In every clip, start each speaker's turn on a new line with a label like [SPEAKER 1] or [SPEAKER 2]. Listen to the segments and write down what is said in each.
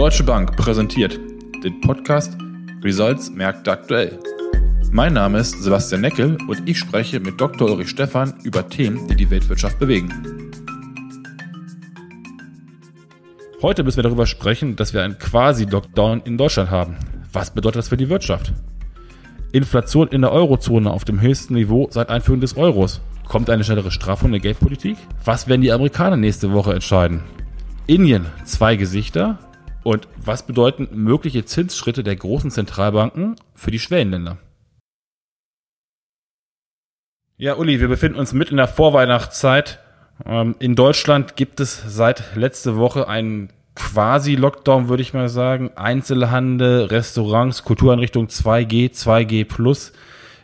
[SPEAKER 1] Deutsche Bank präsentiert den Podcast Results Märkte aktuell. Mein Name ist Sebastian Neckel und ich spreche mit Dr. Ulrich Stephan über Themen, die die Weltwirtschaft bewegen. Heute müssen wir darüber sprechen, dass wir einen Quasi-Lockdown in Deutschland haben. Was bedeutet das für die Wirtschaft? Inflation in der Eurozone auf dem höchsten Niveau seit Einführung des Euros. Kommt eine schnellere Straffung der Geldpolitik? Was werden die Amerikaner nächste Woche entscheiden? Indien, zwei Gesichter. Und was bedeuten mögliche Zinsschritte der großen Zentralbanken für die Schwellenländer? Ja, Uli, wir befinden uns mitten in der Vorweihnachtszeit. Ähm, in Deutschland gibt es seit letzte Woche einen quasi Lockdown, würde ich mal sagen. Einzelhandel, Restaurants, Kultureinrichtungen 2G, 2G plus.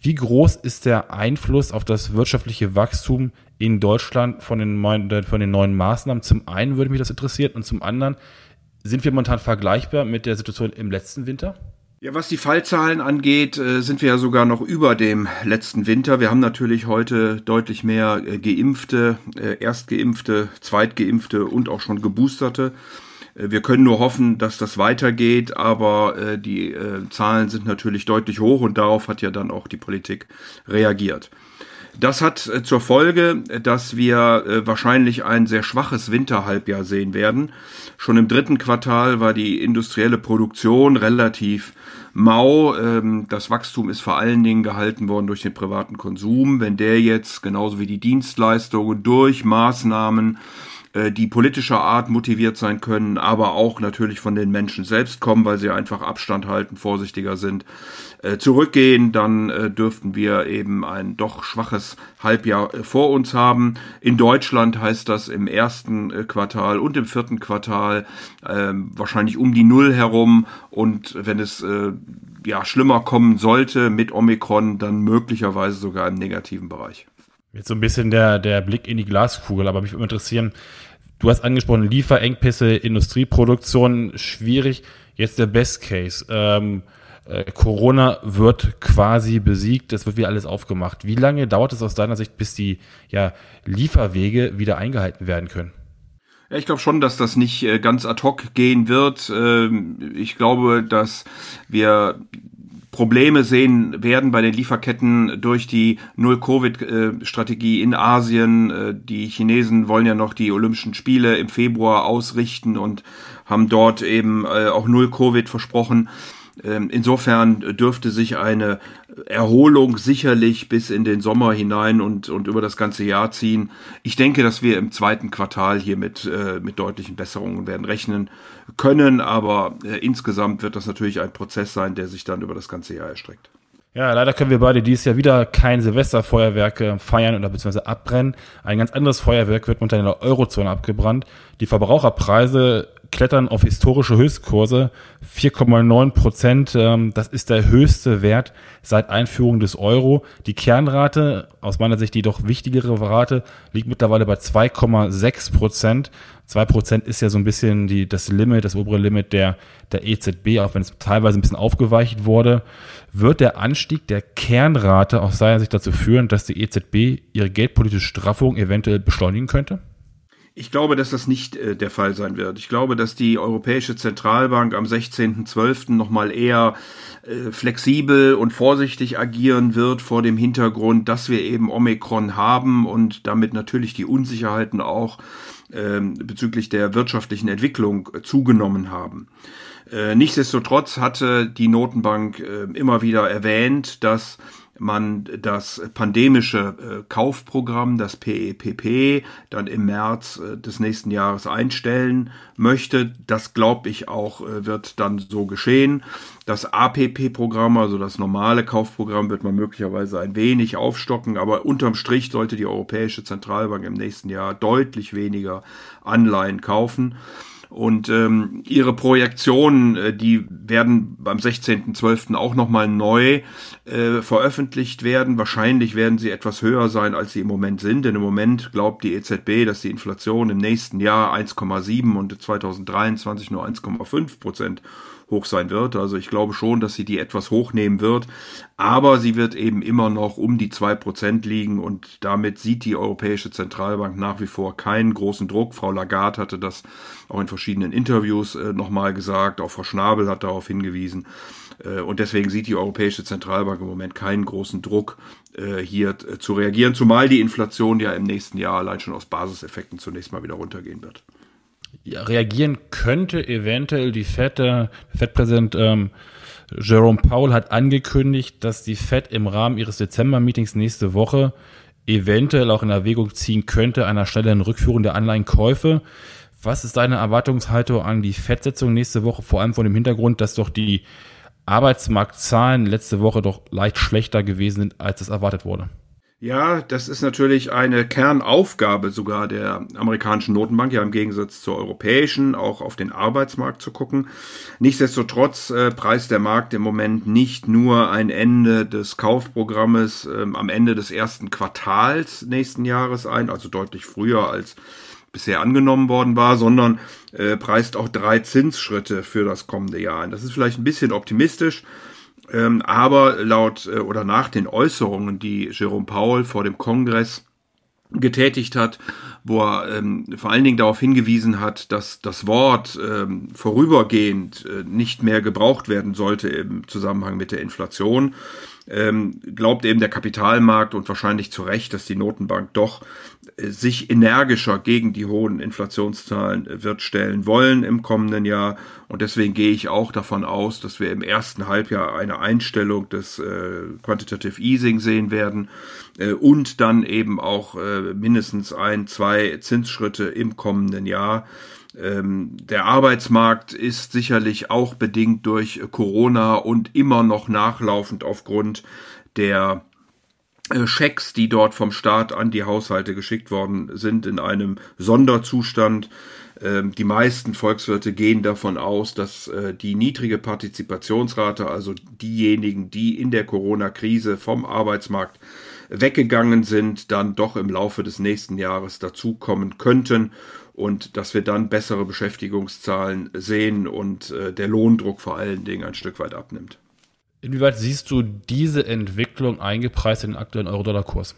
[SPEAKER 1] Wie groß ist der Einfluss auf das wirtschaftliche Wachstum in Deutschland von den, neuen, von den neuen Maßnahmen? Zum einen würde mich das interessieren und zum anderen, sind wir momentan vergleichbar mit der Situation im letzten Winter?
[SPEAKER 2] Ja, was die Fallzahlen angeht, äh, sind wir ja sogar noch über dem letzten Winter. Wir haben natürlich heute deutlich mehr äh, Geimpfte, äh, Erstgeimpfte, Zweitgeimpfte und auch schon Geboosterte. Wir können nur hoffen, dass das weitergeht, aber die Zahlen sind natürlich deutlich hoch und darauf hat ja dann auch die Politik reagiert. Das hat äh, zur Folge, dass wir äh, wahrscheinlich ein sehr schwaches Winterhalbjahr sehen werden. Schon im dritten Quartal war die industrielle Produktion relativ mau. Ähm, das Wachstum ist vor allen Dingen gehalten worden durch den privaten Konsum. Wenn der jetzt genauso wie die Dienstleistungen durch Maßnahmen äh, die politischer Art motiviert sein können, aber auch natürlich von den Menschen selbst kommen, weil sie einfach Abstand halten, vorsichtiger sind, äh, zurückgehen, dann äh, dürften wir eben ein doch schwaches Halbjahr vor uns haben. In Deutschland heißt das im ersten Quartal und im vierten Quartal ähm, wahrscheinlich um die Null herum und wenn es ja schlimmer kommen sollte mit Omikron, dann möglicherweise sogar im negativen Bereich.
[SPEAKER 1] Jetzt so ein bisschen der, der Blick in die Glaskugel, aber mich würde interessieren, du hast angesprochen, Lieferengpässe, Industrieproduktion, schwierig. Jetzt der Best Case. Ähm, äh, Corona wird quasi besiegt, es wird wieder alles aufgemacht. Wie lange dauert es aus deiner Sicht, bis die ja, Lieferwege wieder eingehalten werden können?
[SPEAKER 2] Ja, ich glaube schon, dass das nicht äh, ganz ad hoc gehen wird. Ähm, ich glaube, dass wir Probleme sehen werden bei den Lieferketten durch die Null-Covid-Strategie in Asien. Äh, die Chinesen wollen ja noch die Olympischen Spiele im Februar ausrichten und haben dort eben äh, auch Null-Covid versprochen. Ähm, insofern dürfte sich eine Erholung sicherlich bis in den Sommer hinein und, und über das ganze Jahr ziehen. Ich denke, dass wir im zweiten Quartal hier mit, äh, mit deutlichen Besserungen werden rechnen können, aber äh, insgesamt wird das natürlich ein Prozess sein, der sich dann über das ganze Jahr erstreckt.
[SPEAKER 1] Ja, leider können wir beide dieses Jahr wieder kein Silvesterfeuerwerke feiern oder beziehungsweise abbrennen. Ein ganz anderes Feuerwerk wird unter der Eurozone abgebrannt. Die Verbraucherpreise klettern auf historische Höchstkurse. 4,9 Prozent, ähm, das ist der höchste Wert seit Einführung des Euro. Die Kernrate, aus meiner Sicht die doch wichtigere Rate, liegt mittlerweile bei 2,6 Prozent. 2 Prozent ist ja so ein bisschen die, das Limit, das obere Limit der, der EZB, auch wenn es teilweise ein bisschen aufgeweicht wurde. Wird der Anstieg der Kernrate aus seiner Sicht dazu führen, dass die EZB ihre geldpolitische Straffung eventuell beschleunigen könnte?
[SPEAKER 2] Ich glaube, dass das nicht äh, der Fall sein wird. Ich glaube, dass die Europäische Zentralbank am 16.12. nochmal eher äh, flexibel und vorsichtig agieren wird vor dem Hintergrund, dass wir eben Omikron haben und damit natürlich die Unsicherheiten auch äh, bezüglich der wirtschaftlichen Entwicklung äh, zugenommen haben. Äh, nichtsdestotrotz hatte die Notenbank äh, immer wieder erwähnt, dass man das pandemische äh, Kaufprogramm, das PEPP, e dann im März äh, des nächsten Jahres einstellen möchte. Das glaube ich auch äh, wird dann so geschehen. Das APP-Programm, also das normale Kaufprogramm, wird man möglicherweise ein wenig aufstocken, aber unterm Strich sollte die Europäische Zentralbank im nächsten Jahr deutlich weniger Anleihen kaufen. Und ähm, ihre Projektionen, äh, die werden beim 16.12. auch nochmal neu äh, veröffentlicht werden. Wahrscheinlich werden sie etwas höher sein, als sie im Moment sind. Denn im Moment glaubt die EZB, dass die Inflation im nächsten Jahr 1,7 und 2023 nur 1,5 Prozent hoch sein wird. Also ich glaube schon, dass sie die etwas hochnehmen wird. Aber sie wird eben immer noch um die zwei Prozent liegen und damit sieht die Europäische Zentralbank nach wie vor keinen großen Druck. Frau Lagarde hatte das auch in verschiedenen Interviews äh, nochmal gesagt. Auch Frau Schnabel hat darauf hingewiesen. Äh, und deswegen sieht die Europäische Zentralbank im Moment keinen großen Druck, äh, hier äh, zu reagieren, zumal die Inflation ja im nächsten Jahr allein schon aus Basiseffekten zunächst mal wieder runtergehen wird.
[SPEAKER 1] Ja, reagieren könnte eventuell die FED, der FED-Präsident ähm, Jerome Powell hat angekündigt, dass die FED im Rahmen ihres Dezember-Meetings nächste Woche eventuell auch in Erwägung ziehen könnte, einer schnellen Rückführung der Anleihenkäufe. Was ist deine Erwartungshaltung an die FED-Setzung nächste Woche, vor allem vor dem Hintergrund, dass doch die Arbeitsmarktzahlen letzte Woche doch leicht schlechter gewesen sind, als es erwartet wurde.
[SPEAKER 2] Ja, das ist natürlich eine Kernaufgabe sogar der amerikanischen Notenbank, ja im Gegensatz zur europäischen, auch auf den Arbeitsmarkt zu gucken. Nichtsdestotrotz äh, preist der Markt im Moment nicht nur ein Ende des Kaufprogrammes äh, am Ende des ersten Quartals nächsten Jahres ein, also deutlich früher als bisher angenommen worden war, sondern äh, preist auch drei Zinsschritte für das kommende Jahr ein. Das ist vielleicht ein bisschen optimistisch, ähm, aber laut äh, oder nach den Äußerungen, die Jerome Powell vor dem Kongress getätigt hat, wo er ähm, vor allen Dingen darauf hingewiesen hat, dass das Wort ähm, vorübergehend äh, nicht mehr gebraucht werden sollte im Zusammenhang mit der Inflation ähm, glaubt eben der Kapitalmarkt und wahrscheinlich zu Recht, dass die Notenbank doch äh, sich energischer gegen die hohen Inflationszahlen äh, wird stellen wollen im kommenden Jahr. Und deswegen gehe ich auch davon aus, dass wir im ersten Halbjahr eine Einstellung des äh, Quantitative Easing sehen werden und dann eben auch äh, mindestens ein, zwei Zinsschritte im kommenden Jahr. Ähm, der Arbeitsmarkt ist sicherlich auch bedingt durch Corona und immer noch nachlaufend aufgrund der äh, Schecks, die dort vom Staat an die Haushalte geschickt worden sind, in einem Sonderzustand. Ähm, die meisten Volkswirte gehen davon aus, dass äh, die niedrige Partizipationsrate, also diejenigen, die in der Corona-Krise vom Arbeitsmarkt weggegangen sind, dann doch im Laufe des nächsten Jahres dazukommen könnten und dass wir dann bessere Beschäftigungszahlen sehen und äh, der Lohndruck vor allen Dingen ein Stück weit abnimmt.
[SPEAKER 1] Inwieweit siehst du diese Entwicklung eingepreist in den aktuellen Euro-Dollar-Kurs?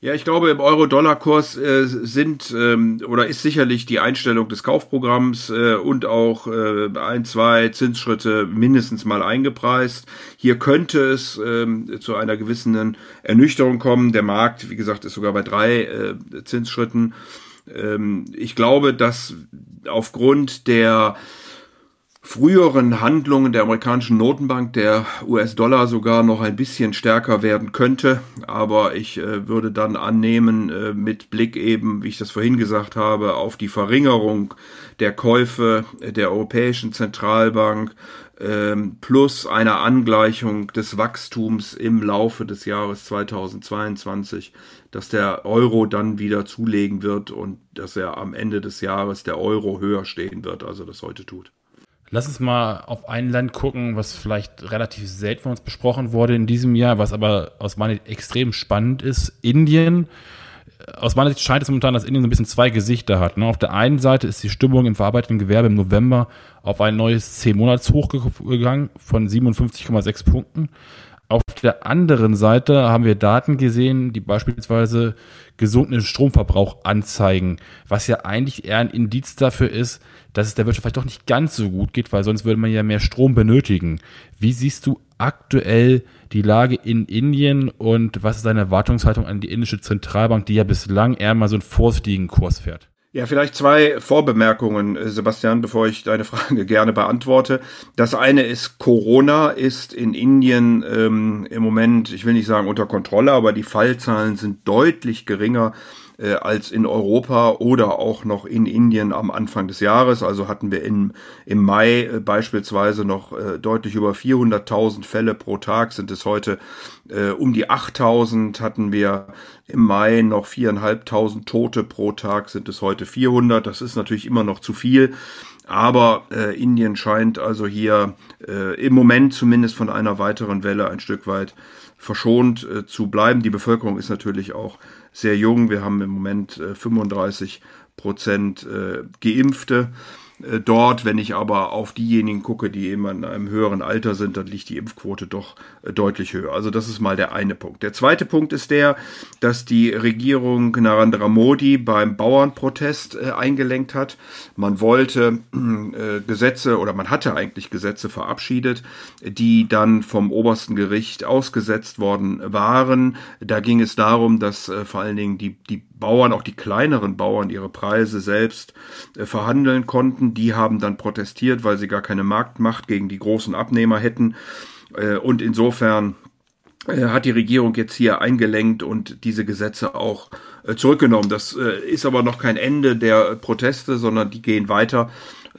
[SPEAKER 2] Ja, ich glaube, im Euro-Dollar-Kurs äh, sind ähm, oder ist sicherlich die Einstellung des Kaufprogramms äh, und auch äh, ein, zwei Zinsschritte mindestens mal eingepreist. Hier könnte es ähm, zu einer gewissen Ernüchterung kommen. Der Markt, wie gesagt, ist sogar bei drei äh, Zinsschritten. Ähm, ich glaube, dass aufgrund der früheren Handlungen der amerikanischen Notenbank der US-Dollar sogar noch ein bisschen stärker werden könnte. Aber ich äh, würde dann annehmen, äh, mit Blick eben, wie ich das vorhin gesagt habe, auf die Verringerung der Käufe der Europäischen Zentralbank ähm, plus einer Angleichung des Wachstums im Laufe des Jahres 2022, dass der Euro dann wieder zulegen wird und dass er am Ende des Jahres der Euro höher stehen wird, als er das heute tut.
[SPEAKER 1] Lass uns mal auf ein Land gucken, was vielleicht relativ selten von uns besprochen wurde in diesem Jahr, was aber aus meiner Sicht extrem spannend ist. Indien aus meiner Sicht scheint es momentan, dass Indien so ein bisschen zwei Gesichter hat. Ne? Auf der einen Seite ist die Stimmung im verarbeitenden Gewerbe im November auf ein neues 10-Monats-Hoch gegangen von 57,6 Punkten. Auf der anderen Seite haben wir Daten gesehen, die beispielsweise gesunkenen Stromverbrauch anzeigen, was ja eigentlich eher ein Indiz dafür ist, dass es der Wirtschaft vielleicht doch nicht ganz so gut geht, weil sonst würde man ja mehr Strom benötigen. Wie siehst du aktuell die Lage in Indien und was ist deine Erwartungshaltung an die indische Zentralbank, die ja bislang eher mal so einen vorsichtigen Kurs fährt?
[SPEAKER 2] Ja, vielleicht zwei Vorbemerkungen, äh, Sebastian, bevor ich deine Frage gerne beantworte. Das eine ist, Corona ist in Indien ähm, im Moment, ich will nicht sagen unter Kontrolle, aber die Fallzahlen sind deutlich geringer äh, als in Europa oder auch noch in Indien am Anfang des Jahres. Also hatten wir in, im Mai äh, beispielsweise noch äh, deutlich über 400.000 Fälle pro Tag, sind es heute äh, um die 8.000 hatten wir im Mai noch 4.500 Tote pro Tag, sind es heute 400. Das ist natürlich immer noch zu viel. Aber äh, Indien scheint also hier äh, im Moment zumindest von einer weiteren Welle ein Stück weit verschont äh, zu bleiben. Die Bevölkerung ist natürlich auch sehr jung. Wir haben im Moment äh, 35 Prozent äh, Geimpfte. Äh, dort. Wenn ich aber auf diejenigen gucke, die eben in einem höheren Alter sind, dann liegt die Impfquote doch äh, deutlich höher. Also das ist mal der eine Punkt. Der zweite Punkt ist der, dass die Regierung Narendra Modi beim Bauernprotest äh, eingelenkt hat. Man wollte Gesetze oder man hatte eigentlich Gesetze verabschiedet, die dann vom obersten Gericht ausgesetzt worden waren. Da ging es darum, dass vor allen Dingen die, die Bauern, auch die kleineren Bauern, ihre Preise selbst verhandeln konnten. Die haben dann protestiert, weil sie gar keine Marktmacht gegen die großen Abnehmer hätten. Äh, und insofern äh, hat die Regierung jetzt hier eingelenkt und diese Gesetze auch äh, zurückgenommen. Das ist aber noch kein Ende der Proteste, sondern die gehen weiter.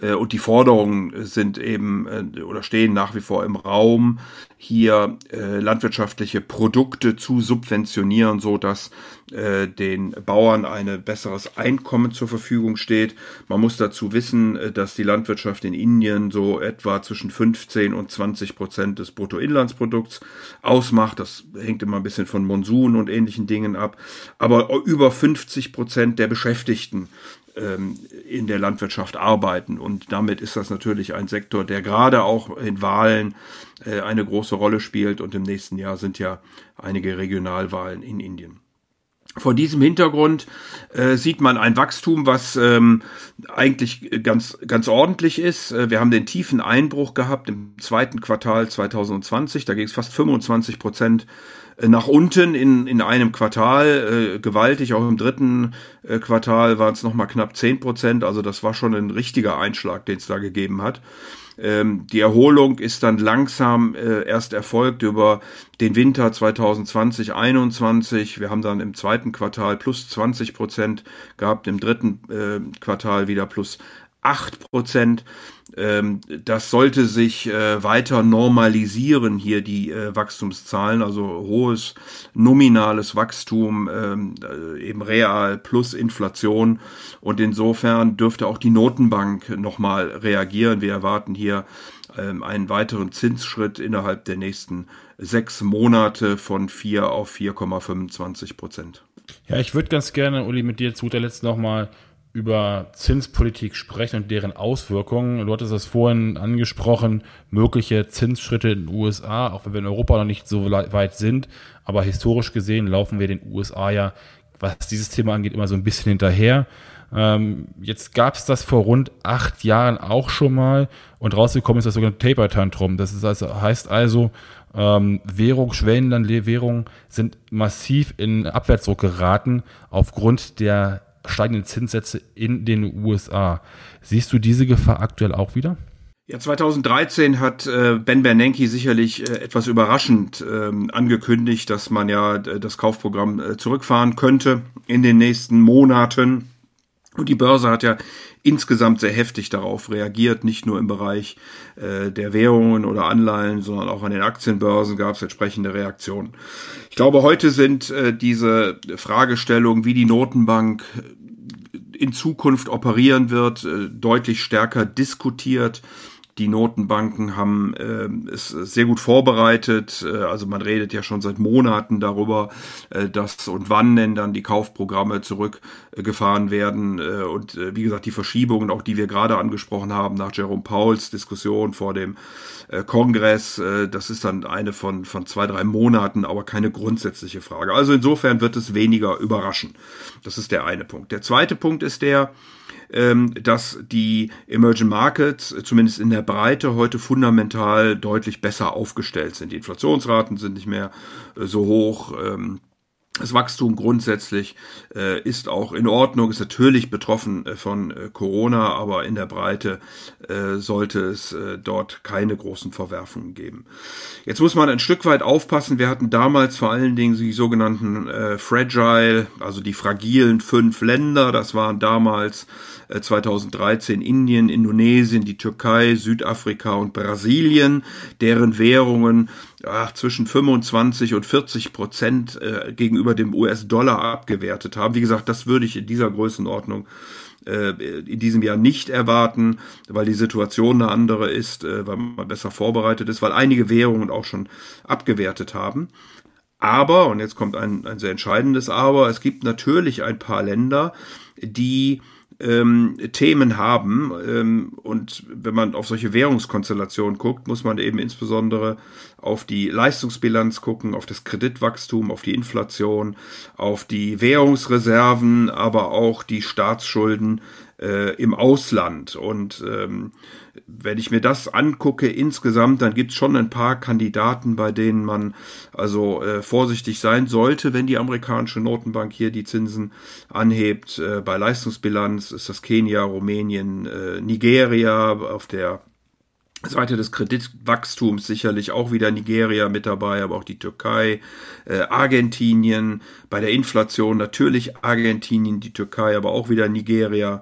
[SPEAKER 2] Äh, und die Forderungen sind eben äh, oder stehen nach wie vor im Raum, hier äh, landwirtschaftliche Produkte zu subventionieren, so dass den Bauern ein besseres Einkommen zur Verfügung steht. Man muss dazu wissen, dass die Landwirtschaft in Indien so etwa zwischen 15 und 20 Prozent des Bruttoinlandsprodukts ausmacht. Das hängt immer ein bisschen von Monsun und ähnlichen Dingen ab. Aber über 50 Prozent der Beschäftigten in der Landwirtschaft arbeiten. Und damit ist das natürlich ein Sektor, der gerade auch in Wahlen äh, eine große Rolle spielt. Und im nächsten Jahr sind ja einige Regionalwahlen in Indien. Vor diesem Hintergrund äh, sieht man ein Wachstum, was ähm, eigentlich ganz, ganz ordentlich ist. Äh, wir haben den tiefen Einbruch gehabt im zweiten Quartal 2020. Da ging es fast 25 Prozent nach unten in, in einem Quartal äh, gewaltig. Auch im dritten äh, Quartal waren es nochmal knapp zehn Prozent. Also das war schon ein richtiger Einschlag, den es da gegeben hat. Ähm, die Erholung ist dann langsam äh, erst erfolgt über den Winter 2020-21. Wir haben dann im zweiten Quartal plus 20 Prozent gehabt, im dritten äh, Quartal wieder plus 8 Prozent. Ähm, das sollte sich äh, weiter normalisieren, hier die äh, Wachstumszahlen, also hohes nominales Wachstum, ähm, äh, eben real plus Inflation. Und insofern dürfte auch die Notenbank nochmal reagieren. Wir erwarten hier ähm, einen weiteren Zinsschritt innerhalb der nächsten sechs Monate von 4 auf 4,25 Prozent.
[SPEAKER 1] Ja, ich würde ganz gerne, Uli, mit dir zu guter Letzt nochmal über Zinspolitik sprechen und deren Auswirkungen. Du hattest das vorhin angesprochen, mögliche Zinsschritte in den USA, auch wenn wir in Europa noch nicht so weit sind. Aber historisch gesehen laufen wir den USA ja, was dieses Thema angeht, immer so ein bisschen hinterher. Ähm, jetzt gab es das vor rund acht Jahren auch schon mal und rausgekommen ist das sogenannte Taper Tantrum. Das ist also, heißt also, ähm, Währung, Schwellenlandwährungen sind massiv in Abwärtsdruck geraten aufgrund der steigenden Zinssätze in den USA. Siehst du diese Gefahr aktuell auch wieder?
[SPEAKER 2] Ja, 2013 hat äh, Ben Bernanke sicherlich äh, etwas überraschend ähm, angekündigt, dass man ja äh, das Kaufprogramm äh, zurückfahren könnte in den nächsten Monaten. Und die Börse hat ja insgesamt sehr heftig darauf reagiert, nicht nur im Bereich äh, der Währungen oder Anleihen, sondern auch an den Aktienbörsen gab es entsprechende Reaktionen. Ich glaube, heute sind äh, diese Fragestellungen, wie die Notenbank in Zukunft operieren wird, äh, deutlich stärker diskutiert. Die Notenbanken haben äh, es sehr gut vorbereitet. Äh, also man redet ja schon seit Monaten darüber, äh, dass und wann denn dann die Kaufprogramme zurückgefahren werden. Äh, und äh, wie gesagt, die Verschiebungen, auch die wir gerade angesprochen haben, nach Jerome Pauls Diskussion vor dem äh, Kongress, äh, das ist dann eine von, von zwei, drei Monaten, aber keine grundsätzliche Frage. Also insofern wird es weniger überraschen. Das ist der eine Punkt. Der zweite Punkt ist der, ähm, dass die Emerging Markets zumindest in der Breite heute fundamental deutlich besser aufgestellt sind. Die Inflationsraten sind nicht mehr äh, so hoch. Ähm, das Wachstum grundsätzlich äh, ist auch in Ordnung, ist natürlich betroffen äh, von äh, Corona, aber in der Breite äh, sollte es äh, dort keine großen Verwerfungen geben. Jetzt muss man ein Stück weit aufpassen. Wir hatten damals vor allen Dingen die sogenannten äh, Fragile, also die fragilen fünf Länder. Das waren damals 2013 Indien, Indonesien, die Türkei, Südafrika und Brasilien, deren Währungen ach, zwischen 25 und 40 Prozent äh, gegenüber dem US-Dollar abgewertet haben. Wie gesagt, das würde ich in dieser Größenordnung äh, in diesem Jahr nicht erwarten, weil die Situation eine andere ist, äh, weil man besser vorbereitet ist, weil einige Währungen auch schon abgewertet haben. Aber, und jetzt kommt ein, ein sehr entscheidendes Aber, es gibt natürlich ein paar Länder, die ähm, Themen haben. Ähm, und wenn man auf solche Währungskonstellationen guckt, muss man eben insbesondere auf die Leistungsbilanz gucken, auf das Kreditwachstum, auf die Inflation, auf die Währungsreserven, aber auch die Staatsschulden äh, im Ausland. Und ähm, wenn ich mir das angucke insgesamt, dann gibt es schon ein paar Kandidaten, bei denen man also äh, vorsichtig sein sollte, wenn die amerikanische Notenbank hier die Zinsen anhebt. Äh, bei Leistungsbilanz ist das Kenia, Rumänien, äh, Nigeria auf der Seite des Kreditwachstums sicherlich auch wieder Nigeria mit dabei, aber auch die Türkei, äh, Argentinien, bei der Inflation natürlich Argentinien, die Türkei, aber auch wieder Nigeria.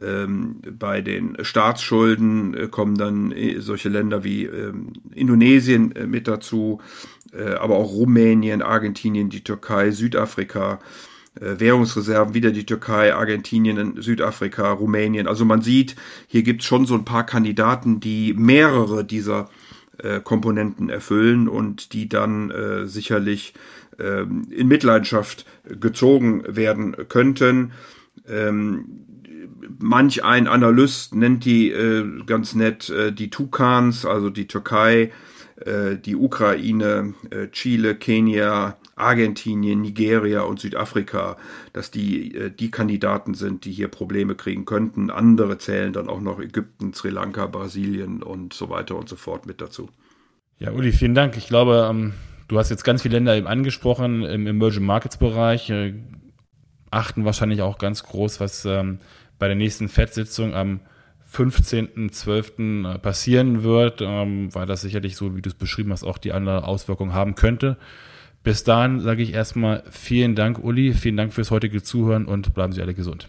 [SPEAKER 2] Ähm, bei den Staatsschulden äh, kommen dann äh, solche Länder wie ähm, Indonesien äh, mit dazu, äh, aber auch Rumänien, Argentinien, die Türkei, Südafrika. Äh, Währungsreserven, wieder die Türkei, Argentinien, Südafrika, Rumänien. Also man sieht, hier gibt es schon so ein paar Kandidaten, die mehrere dieser äh, Komponenten erfüllen und die dann äh, sicherlich äh, in Mitleidenschaft gezogen werden könnten. Ähm, manch ein Analyst nennt die ganz nett die Tukans, also die Türkei, die Ukraine, Chile, Kenia, Argentinien, Nigeria und Südafrika, dass die äh, die Kandidaten sind, die hier Probleme kriegen könnten. Andere zählen dann auch noch Ägypten, Sri Lanka, Brasilien und so weiter und so fort mit dazu.
[SPEAKER 1] Ja, Uli, vielen Dank. Ich glaube, ähm, du hast jetzt ganz viele Länder eben angesprochen im Emerging Markets Bereich, äh, achten wahrscheinlich auch ganz groß, was ähm, bei der nächsten FED-Sitzung am 15.12. Äh, passieren wird, ähm, weil das sicherlich so, wie du es beschrieben hast, auch die andere Auswirkung haben könnte. Bis dahin sage ich erstmal vielen Dank, Uli, vielen Dank fürs heutige Zuhören und bleiben Sie alle gesund.